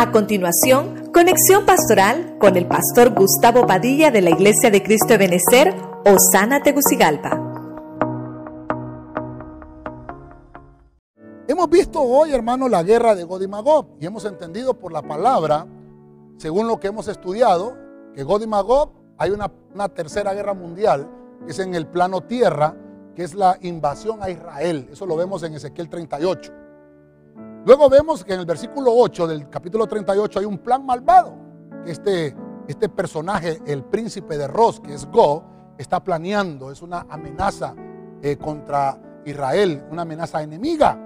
A continuación, conexión pastoral con el pastor Gustavo Padilla de la Iglesia de Cristo de Benecer, Osana Tegucigalpa. Hemos visto hoy, hermano, la guerra de God y y hemos entendido por la palabra, según lo que hemos estudiado, que God y hay una, una tercera guerra mundial que es en el plano tierra, que es la invasión a Israel. Eso lo vemos en Ezequiel 38. Luego vemos que en el versículo 8 del capítulo 38 hay un plan malvado. Este, este personaje, el príncipe de Ros, que es Go, está planeando. Es una amenaza eh, contra Israel, una amenaza enemiga.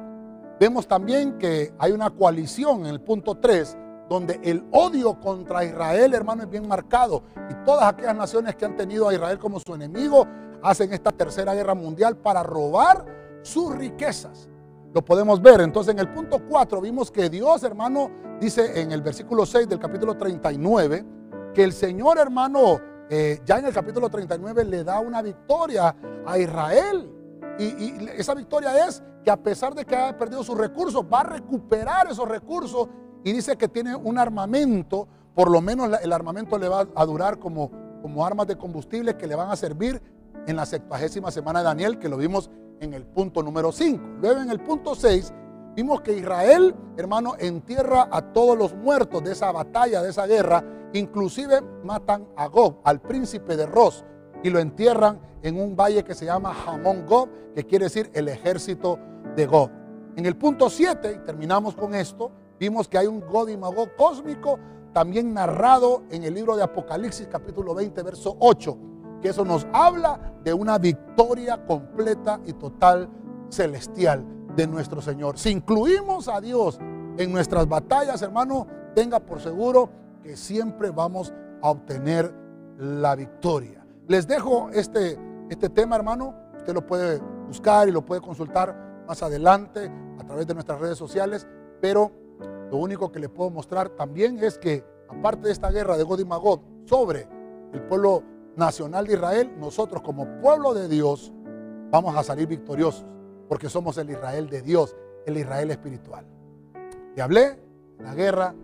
Vemos también que hay una coalición en el punto 3 donde el odio contra Israel, hermano, es bien marcado. Y todas aquellas naciones que han tenido a Israel como su enemigo hacen esta tercera guerra mundial para robar sus riquezas lo podemos ver. Entonces en el punto 4 vimos que Dios, hermano, dice en el versículo 6 del capítulo 39, que el Señor, hermano, eh, ya en el capítulo 39 le da una victoria a Israel. Y, esa victoria es que a pesar de que haya perdido sus recursos, va a recuperar esos recursos y dice que tiene un armamento, por lo menos el armamento le va a durar como, como armas de combustible que le van a servir en la sexagésima semana de Daniel, que lo vimos en el punto número 5. Luego en el punto 6 vimos que Israel, hermano, entierra a todos los muertos de esa batalla, de esa guerra. Inclusive matan a Gob, al príncipe de Ros, y lo entierran en un valle que se llama Hamón Gob, que quiere decir el ejército de Gob. En el punto 7, y terminamos con esto, vimos que hay un God y Magog cósmico, también narrado en el libro de Apocalipsis capítulo 20, verso 8 que eso nos habla de una victoria completa y total celestial de nuestro Señor. Si incluimos a Dios en nuestras batallas, hermano, tenga por seguro que siempre vamos a obtener la victoria. Les dejo este, este tema, hermano. Usted lo puede buscar y lo puede consultar más adelante a través de nuestras redes sociales, pero lo único que le puedo mostrar también es que, aparte de esta guerra de God y Magog sobre el pueblo nacional de Israel, nosotros como pueblo de Dios vamos a salir victoriosos, porque somos el Israel de Dios, el Israel espiritual. Y hablé la guerra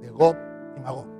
de Gog y Magog.